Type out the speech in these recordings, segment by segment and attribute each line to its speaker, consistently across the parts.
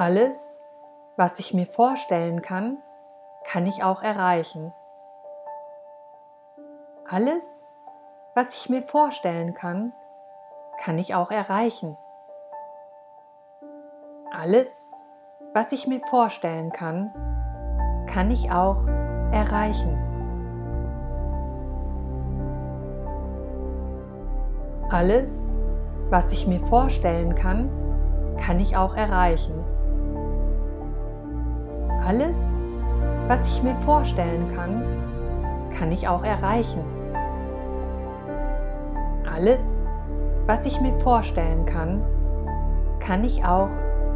Speaker 1: Alles, was ich mir vorstellen kann, kann ich auch erreichen. Alles, was ich mir vorstellen kann, kann ich auch erreichen. Alles, was ich mir vorstellen kann, kann ich auch erreichen. Alles, was ich mir vorstellen kann, kann ich auch erreichen. Alles, was ich mir vorstellen kann, kann ich auch erreichen. Alles, was ich mir vorstellen kann, kann ich auch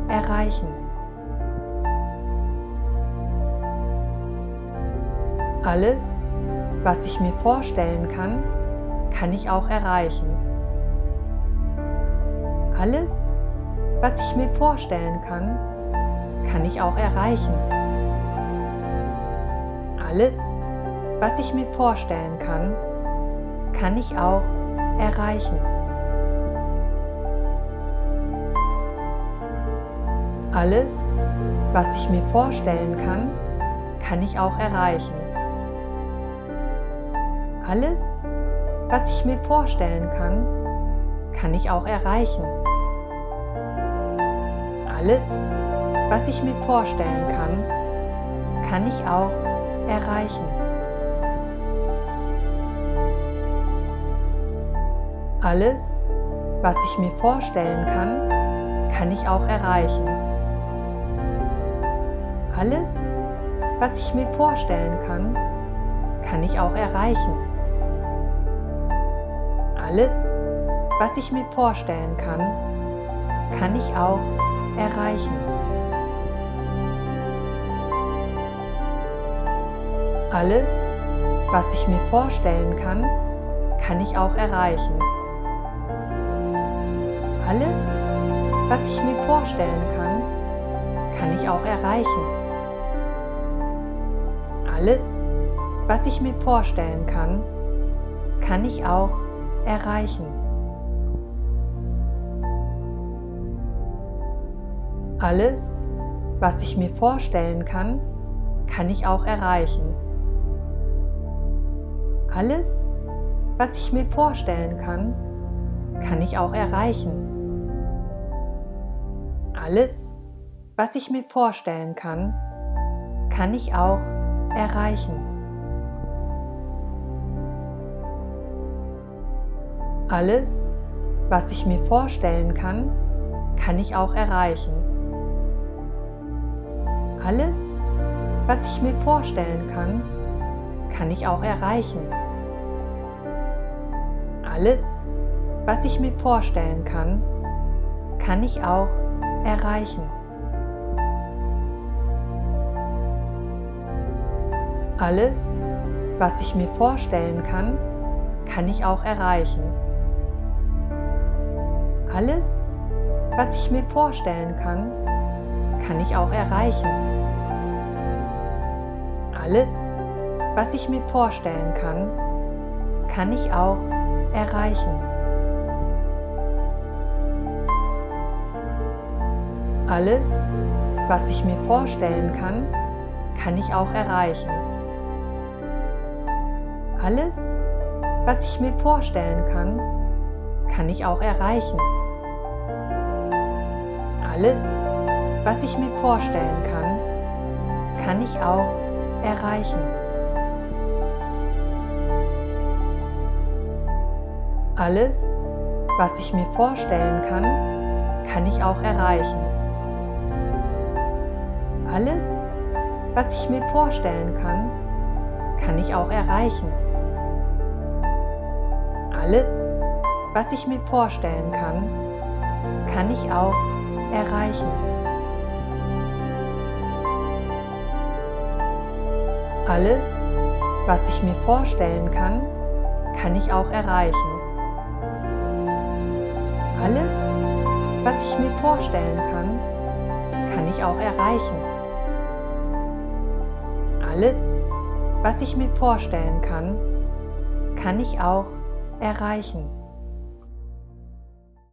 Speaker 1: erreichen. Alles, was ich mir vorstellen kann, kann ich auch erreichen. Alles, was ich mir vorstellen kann, kann ich auch erreichen. Alles, was ich mir vorstellen kann, kann ich auch erreichen. Alles, was ich mir vorstellen kann, kann ich auch erreichen. Alles, was ich mir vorstellen kann, kann ich auch erreichen. Alles, was ich mir vorstellen kann, kann ich auch erreichen. Alles, was ich mir vorstellen kann, kann ich auch erreichen. Alles, was ich mir vorstellen kann, kann ich auch erreichen. Alles, was ich mir vorstellen kann, kann ich auch erreichen. Alles, was ich mir vorstellen kann, kann ich auch erreichen. Alles, was ich mir vorstellen kann, kann ich auch erreichen. Alles, was ich mir vorstellen kann, kann ich auch erreichen. Alles, was ich mir vorstellen kann, kann ich auch erreichen. Alles, was ich mir vorstellen kann, kann ich auch erreichen. Alles, was ich mir vorstellen kann, kann ich auch erreichen. Alles, was ich mir vorstellen kann, kann ich auch erreichen. Alles, was ich mir vorstellen kann, kann ich auch erreichen. Alles, was ich mir vorstellen kann, kann ich auch erreichen. Alles, was ich mir vorstellen kann, kann ich auch erreichen. Alles, was ich mir vorstellen kann, kann ich auch erreichen. Alles, was ich mir vorstellen kann, kann ich auch erreichen. Alles, was ich mir vorstellen kann, kann ich auch erreichen. Alles, was ich mir vorstellen kann, kann ich auch erreichen. Alles, was ich mir vorstellen kann, kann ich auch erreichen. Alles, was ich mir vorstellen kann, kann ich auch erreichen. Alles, was ich mir vorstellen kann, kann ich auch erreichen. Alles, was ich mir vorstellen kann, kann ich auch erreichen. Alles, was ich mir vorstellen kann, kann ich auch erreichen. Alles, was ich mir vorstellen kann, kann ich auch erreichen. Alles, was ich mir vorstellen kann, kann ich auch erreichen.